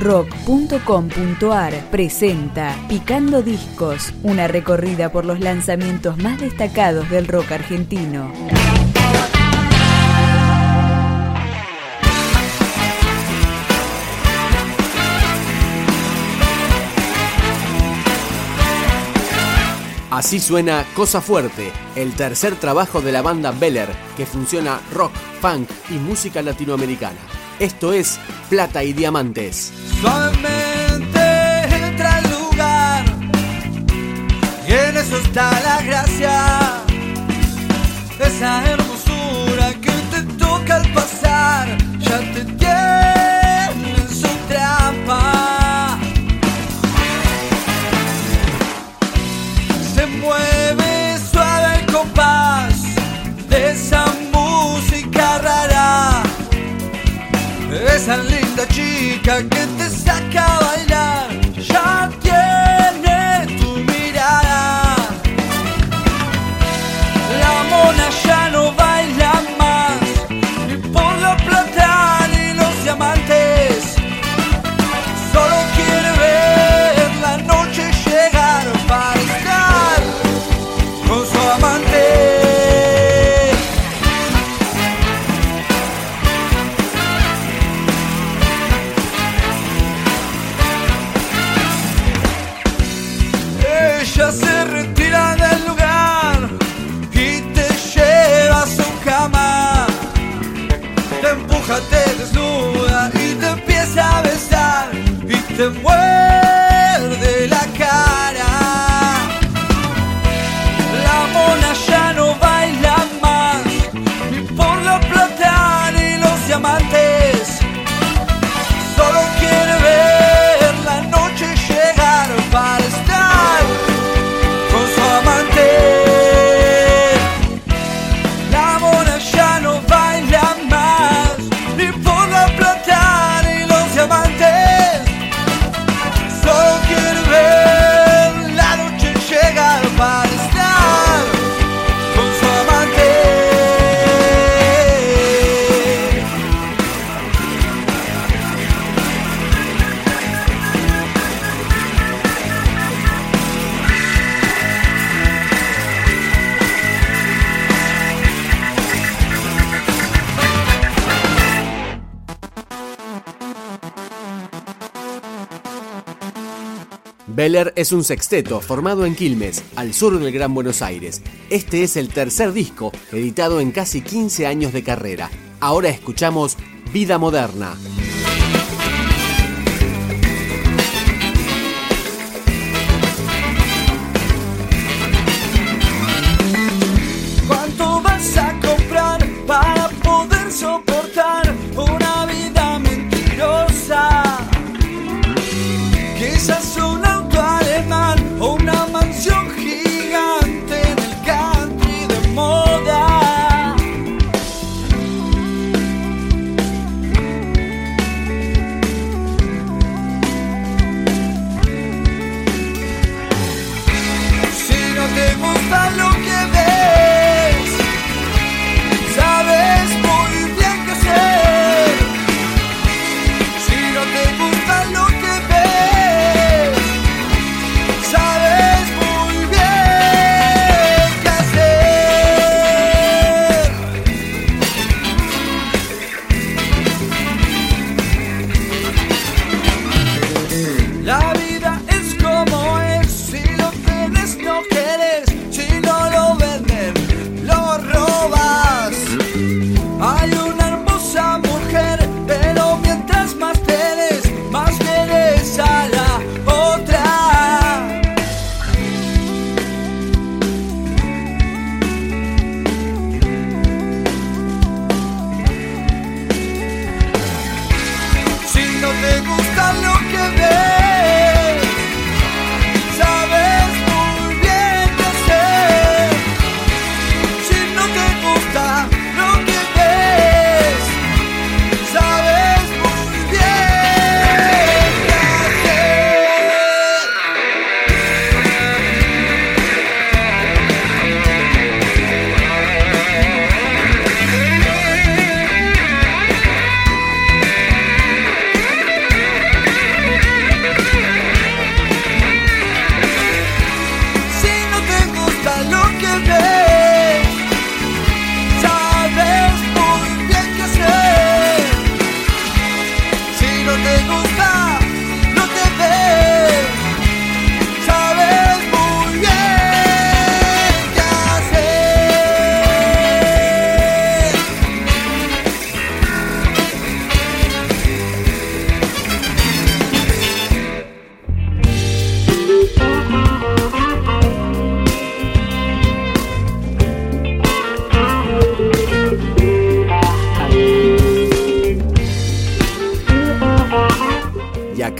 rock.com.ar presenta Picando Discos, una recorrida por los lanzamientos más destacados del rock argentino. Así suena Cosa Fuerte, el tercer trabajo de la banda Beller, que funciona rock, funk y música latinoamericana. Esto es Plata y Diamantes. Solamente entra al lugar y en eso está la gracia. Esa hermosura que te toca al pasar ya te tiene. la chica que te saca Beller es un sexteto formado en Quilmes, al sur del Gran Buenos Aires. Este es el tercer disco editado en casi 15 años de carrera. Ahora escuchamos Vida Moderna.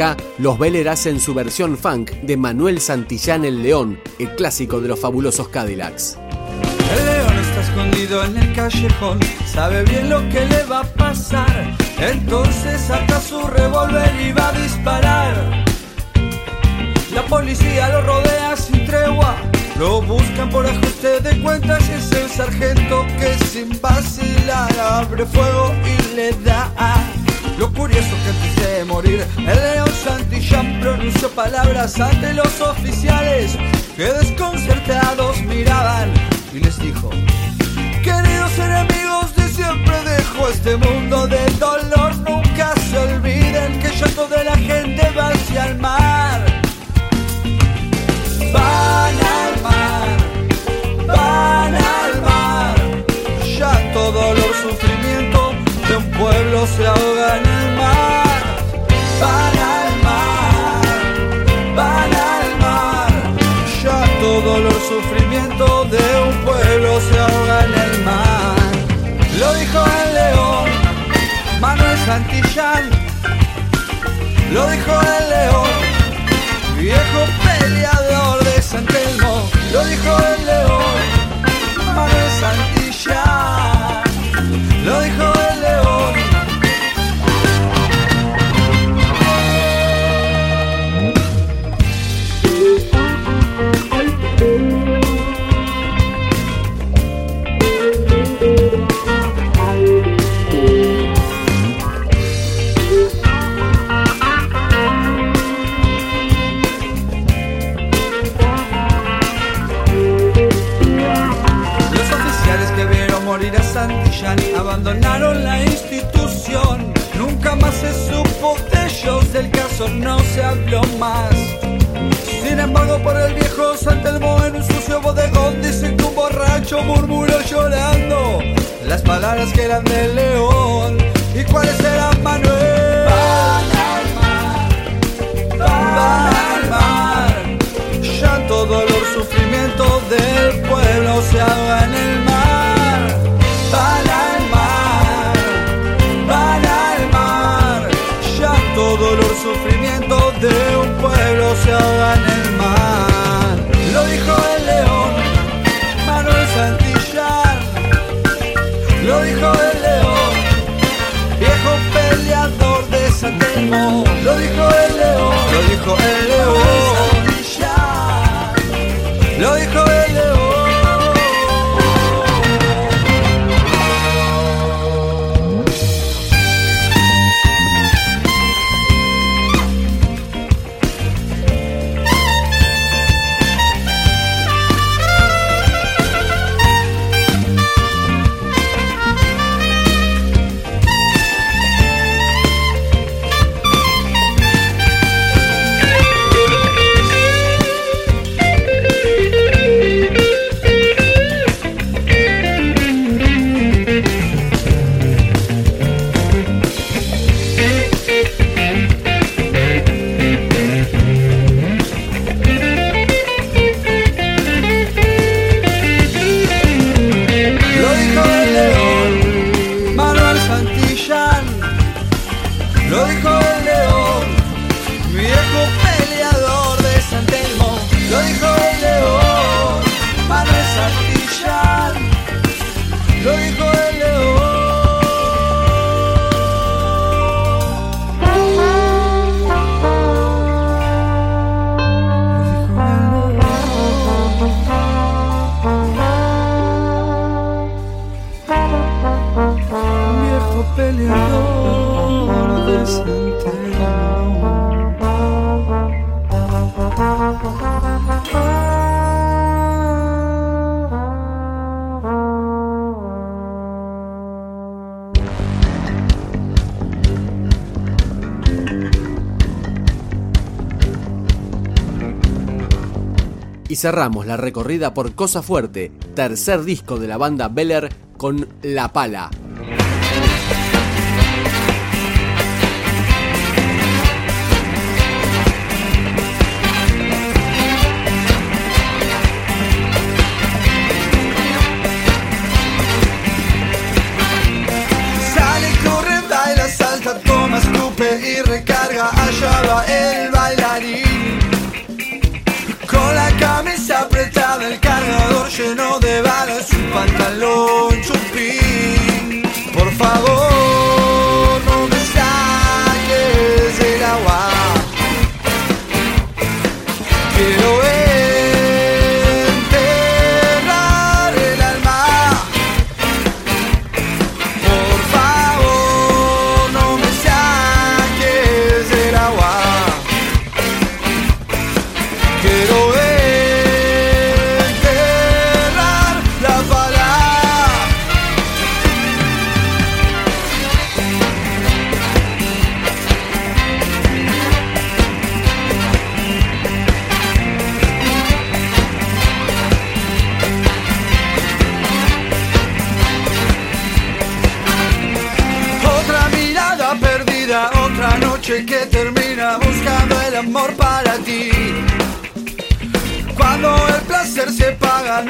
Acá, los Beller hacen su versión funk de Manuel Santillán el León, el clásico de los fabulosos Cadillacs. El león está escondido en el callejón, sabe bien lo que le va a pasar. Entonces saca su revólver y va a disparar. La policía lo rodea sin tregua, lo buscan por ajuste de cuentas y es el sargento que sin vacilar abre fuego y le da. Lo curioso que antes de morir, el león Santillán pronunció palabras ante los oficiales que desconcertados miraban y les dijo, queridos enemigos de siempre dejo este mundo de dolor, nunca se olviden que ya toda la gente va se ahoga en el mar. Van al mar, van al mar, ya todo dolor, sufrimiento de un pueblo se ahoga en el mar. Lo dijo el león, Manuel Santillán. Lo dijo el león, viejo peleador de San Telmo. Lo dijo el león, abandonaron la institución. Nunca más se supo de ellos, del caso no se habló más. Sin embargo, por el viejo Santelmo en un sucio bodegón dicen que un borracho murmuró llorando las palabras que eran de León. ¿Y cuáles eran Manuel? De San Telmo. Lo dijo el león, lo dijo el Y cerramos la recorrida por Cosa Fuerte, tercer disco de la banda Beller con La Pala. Sale, corre, baila, salta, toma, escupe y recarga, allá va él. apretaba el cargador lleno de balas, un pantalón chupín. Por favor.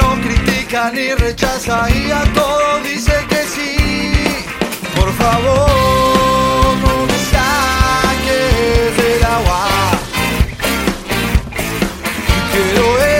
no critica ni rechaza y a todo dice que sí. Por favor, no me saques del agua. Quiero